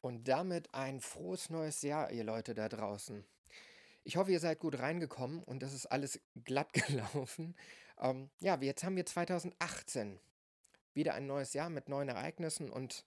Und damit ein frohes neues Jahr, ihr Leute da draußen. Ich hoffe, ihr seid gut reingekommen und das ist alles glatt gelaufen. Ähm, ja, jetzt haben wir 2018. Wieder ein neues Jahr mit neuen Ereignissen und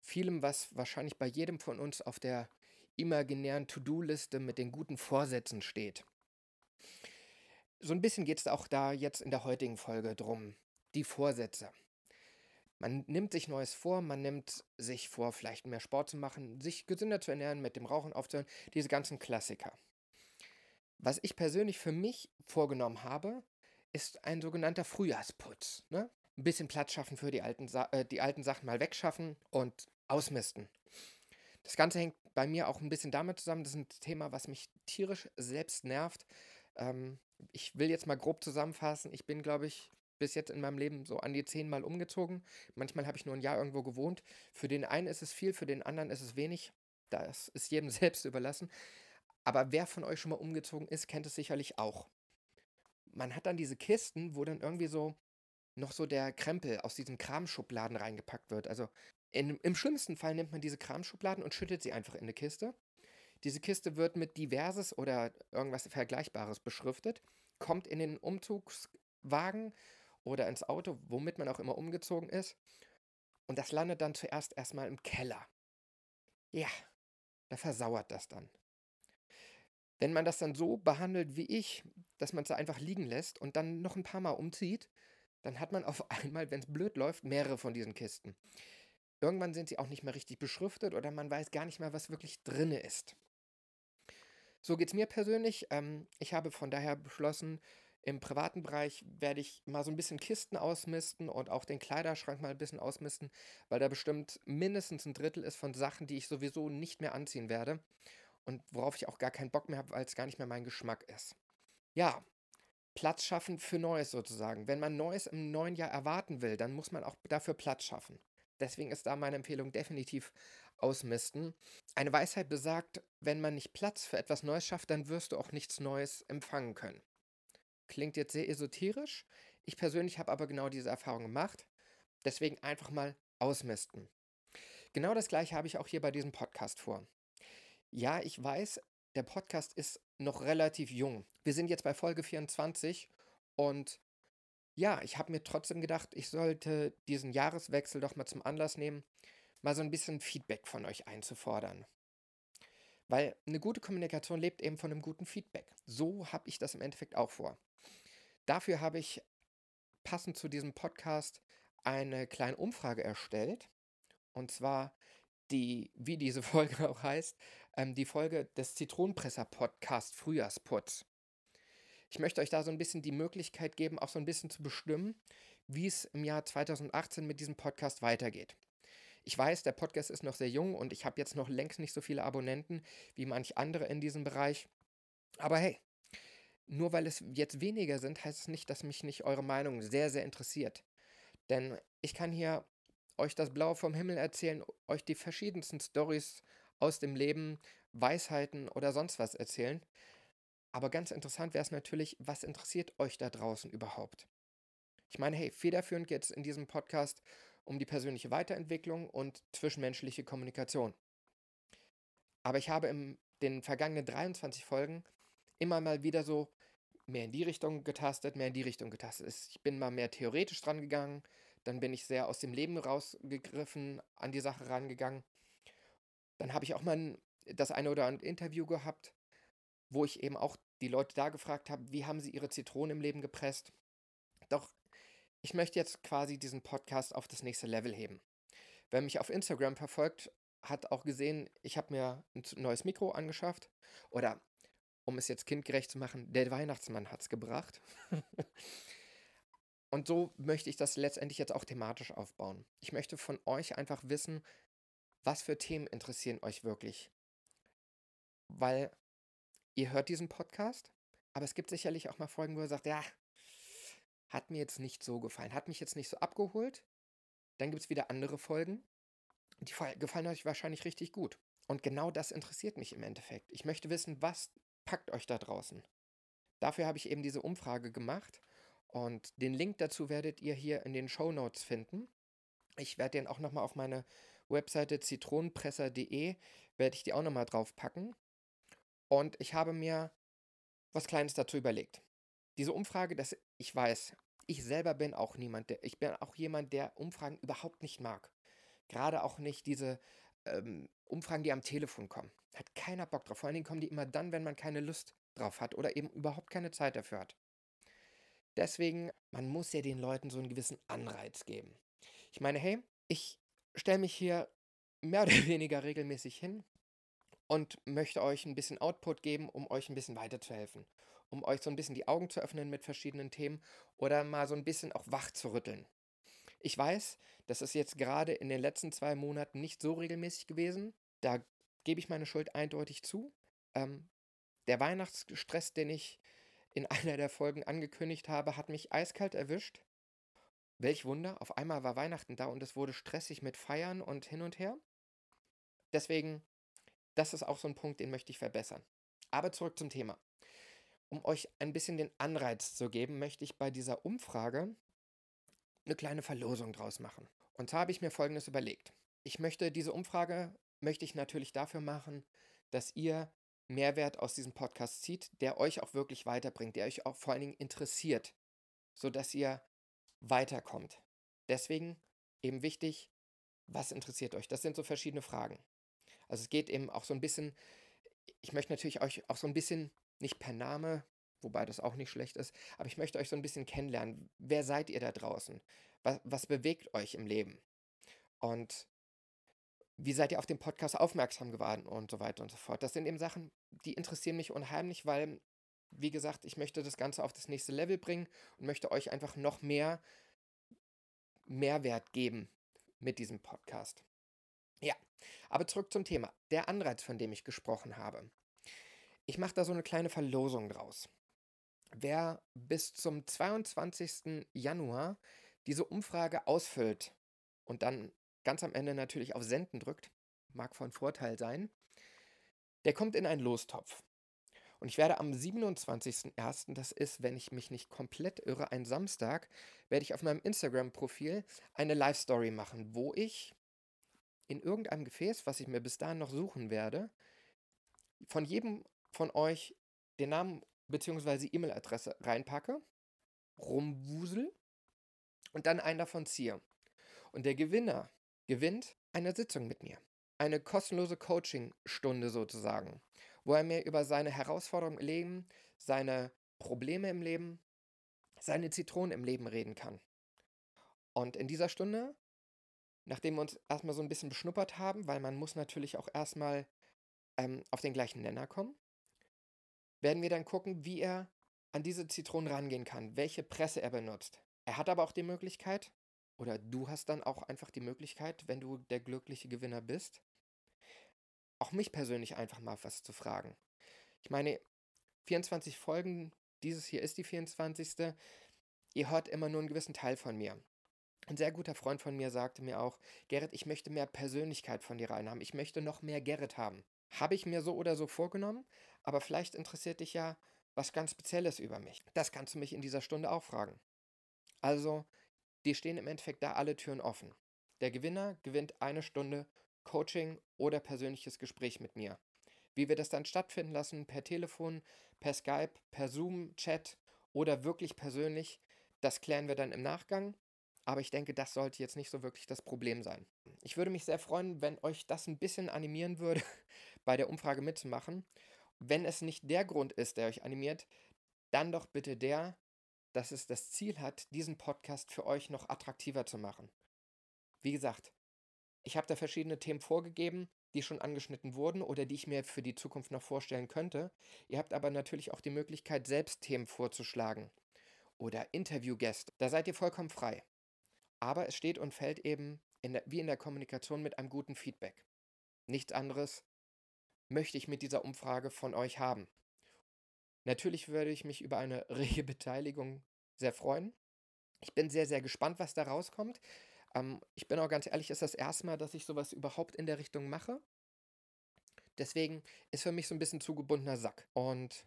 vielem, was wahrscheinlich bei jedem von uns auf der imaginären To-Do-Liste mit den guten Vorsätzen steht. So ein bisschen geht es auch da jetzt in der heutigen Folge drum. Die Vorsätze. Man nimmt sich Neues vor, man nimmt sich vor, vielleicht mehr Sport zu machen, sich gesünder zu ernähren, mit dem Rauchen aufzuhören, diese ganzen Klassiker. Was ich persönlich für mich vorgenommen habe, ist ein sogenannter Frühjahrsputz. Ne? Ein bisschen Platz schaffen für die alten, Sa äh, die alten Sachen mal wegschaffen und ausmisten. Das Ganze hängt bei mir auch ein bisschen damit zusammen, das ist ein Thema, was mich tierisch selbst nervt. Ähm, ich will jetzt mal grob zusammenfassen. Ich bin, glaube ich, bis jetzt in meinem Leben so an die zehnmal umgezogen. Manchmal habe ich nur ein Jahr irgendwo gewohnt. Für den einen ist es viel, für den anderen ist es wenig. Das ist jedem selbst überlassen. Aber wer von euch schon mal umgezogen ist, kennt es sicherlich auch. Man hat dann diese Kisten, wo dann irgendwie so noch so der Krempel aus diesen Kramschubladen reingepackt wird. Also in, im schlimmsten Fall nimmt man diese Kramschubladen und schüttet sie einfach in eine Kiste. Diese Kiste wird mit diverses oder irgendwas Vergleichbares beschriftet, kommt in den Umzugswagen oder ins Auto, womit man auch immer umgezogen ist. Und das landet dann zuerst erstmal im Keller. Ja, da versauert das dann. Wenn man das dann so behandelt wie ich, dass man es einfach liegen lässt und dann noch ein paar Mal umzieht, dann hat man auf einmal, wenn es blöd läuft, mehrere von diesen Kisten. Irgendwann sind sie auch nicht mehr richtig beschriftet oder man weiß gar nicht mehr, was wirklich drinne ist. So geht es mir persönlich. Ähm, ich habe von daher beschlossen, im privaten Bereich werde ich mal so ein bisschen Kisten ausmisten und auch den Kleiderschrank mal ein bisschen ausmisten, weil da bestimmt mindestens ein Drittel ist von Sachen, die ich sowieso nicht mehr anziehen werde und worauf ich auch gar keinen Bock mehr habe, weil es gar nicht mehr mein Geschmack ist. Ja, Platz schaffen für Neues sozusagen. Wenn man Neues im neuen Jahr erwarten will, dann muss man auch dafür Platz schaffen. Deswegen ist da meine Empfehlung definitiv ausmisten. Eine Weisheit besagt, wenn man nicht Platz für etwas Neues schafft, dann wirst du auch nichts Neues empfangen können. Klingt jetzt sehr esoterisch. Ich persönlich habe aber genau diese Erfahrung gemacht. Deswegen einfach mal ausmisten. Genau das gleiche habe ich auch hier bei diesem Podcast vor. Ja, ich weiß, der Podcast ist noch relativ jung. Wir sind jetzt bei Folge 24 und ja, ich habe mir trotzdem gedacht, ich sollte diesen Jahreswechsel doch mal zum Anlass nehmen, mal so ein bisschen Feedback von euch einzufordern. Weil eine gute Kommunikation lebt eben von einem guten Feedback. So habe ich das im Endeffekt auch vor. Dafür habe ich passend zu diesem Podcast eine kleine Umfrage erstellt. Und zwar die, wie diese Folge auch heißt, ähm, die Folge des Zitronenpresser-Podcast Frühjahrsputz. Ich möchte euch da so ein bisschen die Möglichkeit geben, auch so ein bisschen zu bestimmen, wie es im Jahr 2018 mit diesem Podcast weitergeht. Ich weiß, der Podcast ist noch sehr jung und ich habe jetzt noch längst nicht so viele Abonnenten wie manch andere in diesem Bereich. Aber hey, nur weil es jetzt weniger sind, heißt es nicht, dass mich nicht eure Meinung sehr, sehr interessiert. Denn ich kann hier euch das Blaue vom Himmel erzählen, euch die verschiedensten Stories aus dem Leben, Weisheiten oder sonst was erzählen. Aber ganz interessant wäre es natürlich, was interessiert euch da draußen überhaupt? Ich meine, hey, federführend geht es in diesem Podcast um die persönliche Weiterentwicklung und zwischenmenschliche Kommunikation. Aber ich habe in den vergangenen 23 Folgen immer mal wieder so mehr in die Richtung getastet, mehr in die Richtung getastet. Ich bin mal mehr theoretisch dran gegangen, dann bin ich sehr aus dem Leben rausgegriffen an die Sache rangegangen. Dann habe ich auch mal das eine oder andere Interview gehabt, wo ich eben auch die Leute da gefragt habe, wie haben sie ihre Zitronen im Leben gepresst. Doch ich möchte jetzt quasi diesen Podcast auf das nächste Level heben. Wer mich auf Instagram verfolgt, hat auch gesehen, ich habe mir ein neues Mikro angeschafft. Oder um es jetzt kindgerecht zu machen, der Weihnachtsmann hat es gebracht. Und so möchte ich das letztendlich jetzt auch thematisch aufbauen. Ich möchte von euch einfach wissen, was für Themen interessieren euch wirklich. Weil ihr hört diesen Podcast, aber es gibt sicherlich auch mal Folgen, wo ihr sagt, ja, hat mir jetzt nicht so gefallen, hat mich jetzt nicht so abgeholt. Dann gibt es wieder andere Folgen, die gefallen euch wahrscheinlich richtig gut. Und genau das interessiert mich im Endeffekt. Ich möchte wissen, was packt euch da draußen. Dafür habe ich eben diese Umfrage gemacht und den Link dazu werdet ihr hier in den Show Notes finden. Ich werde den auch nochmal auf meine Webseite zitronenpresser.de, werde ich die auch nochmal drauf packen. Und ich habe mir was Kleines dazu überlegt. Diese Umfrage, das ich weiß, ich selber bin auch niemand, der, ich bin auch jemand, der Umfragen überhaupt nicht mag. Gerade auch nicht diese ähm, Umfragen, die am Telefon kommen. Hat keiner Bock drauf. Vor allen Dingen kommen die immer dann, wenn man keine Lust drauf hat oder eben überhaupt keine Zeit dafür hat. Deswegen, man muss ja den Leuten so einen gewissen Anreiz geben. Ich meine, hey, ich stelle mich hier mehr oder weniger regelmäßig hin und möchte euch ein bisschen Output geben, um euch ein bisschen weiterzuhelfen. Um euch so ein bisschen die Augen zu öffnen mit verschiedenen Themen oder mal so ein bisschen auch wach zu rütteln. Ich weiß, das ist jetzt gerade in den letzten zwei Monaten nicht so regelmäßig gewesen. Da gebe ich meine Schuld eindeutig zu. Ähm, der Weihnachtsstress, den ich in einer der Folgen angekündigt habe, hat mich eiskalt erwischt. Welch Wunder, auf einmal war Weihnachten da und es wurde stressig mit Feiern und hin und her. Deswegen, das ist auch so ein Punkt, den möchte ich verbessern. Aber zurück zum Thema. Um euch ein bisschen den Anreiz zu geben, möchte ich bei dieser Umfrage eine kleine Verlosung draus machen. Und zwar habe ich mir Folgendes überlegt. Ich möchte diese Umfrage, möchte ich natürlich dafür machen, dass ihr Mehrwert aus diesem Podcast zieht, der euch auch wirklich weiterbringt, der euch auch vor allen Dingen interessiert, sodass ihr weiterkommt. Deswegen eben wichtig, was interessiert euch? Das sind so verschiedene Fragen. Also es geht eben auch so ein bisschen, ich möchte natürlich euch auch so ein bisschen, nicht per Name, wobei das auch nicht schlecht ist, aber ich möchte euch so ein bisschen kennenlernen. Wer seid ihr da draußen? Was, was bewegt euch im Leben? Und wie seid ihr auf den Podcast aufmerksam geworden und so weiter und so fort. Das sind eben Sachen, die interessieren mich unheimlich, weil, wie gesagt, ich möchte das Ganze auf das nächste Level bringen und möchte euch einfach noch mehr Mehrwert geben mit diesem Podcast. Ja, aber zurück zum Thema. Der Anreiz, von dem ich gesprochen habe. Ich mache da so eine kleine Verlosung draus. Wer bis zum 22. Januar diese Umfrage ausfüllt und dann ganz am Ende natürlich auf Senden drückt, mag von Vorteil sein, der kommt in einen Lostopf. Und ich werde am 27.01., das ist, wenn ich mich nicht komplett irre, ein Samstag, werde ich auf meinem Instagram-Profil eine Live-Story machen, wo ich in irgendeinem Gefäß, was ich mir bis dahin noch suchen werde, von jedem von euch den Namen bzw. E-Mail-Adresse reinpacke, rumwusel und dann einen davon ziehe. Und der Gewinner gewinnt eine Sitzung mit mir. Eine kostenlose Coaching-Stunde sozusagen, wo er mir über seine Herausforderungen im Leben, seine Probleme im Leben, seine Zitronen im Leben reden kann. Und in dieser Stunde, nachdem wir uns erstmal so ein bisschen beschnuppert haben, weil man muss natürlich auch erstmal ähm, auf den gleichen Nenner kommen, werden wir dann gucken, wie er an diese Zitronen rangehen kann, welche Presse er benutzt. Er hat aber auch die Möglichkeit, oder du hast dann auch einfach die Möglichkeit, wenn du der glückliche Gewinner bist, auch mich persönlich einfach mal was zu fragen. Ich meine, 24 Folgen, dieses hier ist die 24. Ihr hört immer nur einen gewissen Teil von mir. Ein sehr guter Freund von mir sagte mir auch, Gerrit, ich möchte mehr Persönlichkeit von dir reinhaben. Ich möchte noch mehr Gerrit haben. Habe ich mir so oder so vorgenommen, aber vielleicht interessiert dich ja was ganz Spezielles über mich. Das kannst du mich in dieser Stunde auch fragen. Also, die stehen im Endeffekt da alle Türen offen. Der Gewinner gewinnt eine Stunde Coaching oder persönliches Gespräch mit mir. Wie wir das dann stattfinden lassen, per Telefon, per Skype, per Zoom, Chat oder wirklich persönlich, das klären wir dann im Nachgang. Aber ich denke, das sollte jetzt nicht so wirklich das Problem sein. Ich würde mich sehr freuen, wenn euch das ein bisschen animieren würde, bei der Umfrage mitzumachen. Wenn es nicht der Grund ist, der euch animiert, dann doch bitte der, dass es das Ziel hat, diesen Podcast für euch noch attraktiver zu machen. Wie gesagt, ich habe da verschiedene Themen vorgegeben, die schon angeschnitten wurden oder die ich mir für die Zukunft noch vorstellen könnte. Ihr habt aber natürlich auch die Möglichkeit, selbst Themen vorzuschlagen oder Interviewgäste. Da seid ihr vollkommen frei. Aber es steht und fällt eben in der, wie in der Kommunikation mit einem guten Feedback. Nichts anderes möchte ich mit dieser Umfrage von euch haben. Natürlich würde ich mich über eine rege Beteiligung sehr freuen. Ich bin sehr, sehr gespannt, was da rauskommt. Ähm, ich bin auch ganz ehrlich, ist das erste Mal, dass ich sowas überhaupt in der Richtung mache. Deswegen ist für mich so ein bisschen zugebundener Sack. Und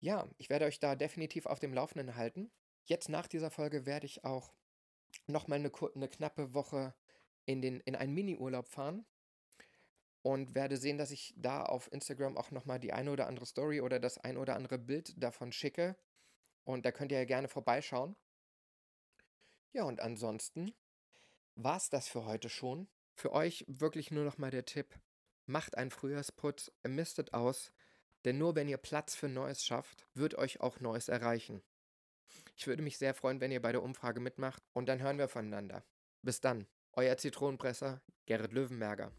ja, ich werde euch da definitiv auf dem Laufenden halten. Jetzt nach dieser Folge werde ich auch nochmal eine, eine knappe Woche in, den, in einen Mini-Urlaub fahren und werde sehen, dass ich da auf Instagram auch nochmal die eine oder andere Story oder das ein oder andere Bild davon schicke. Und da könnt ihr ja gerne vorbeischauen. Ja, und ansonsten war es das für heute schon. Für euch wirklich nur nochmal der Tipp. Macht einen Frühjahrsputz, mistet aus, denn nur wenn ihr Platz für Neues schafft, wird euch auch Neues erreichen. Ich würde mich sehr freuen, wenn ihr bei der Umfrage mitmacht und dann hören wir voneinander. Bis dann, euer Zitronenpresser Gerrit Löwenberger.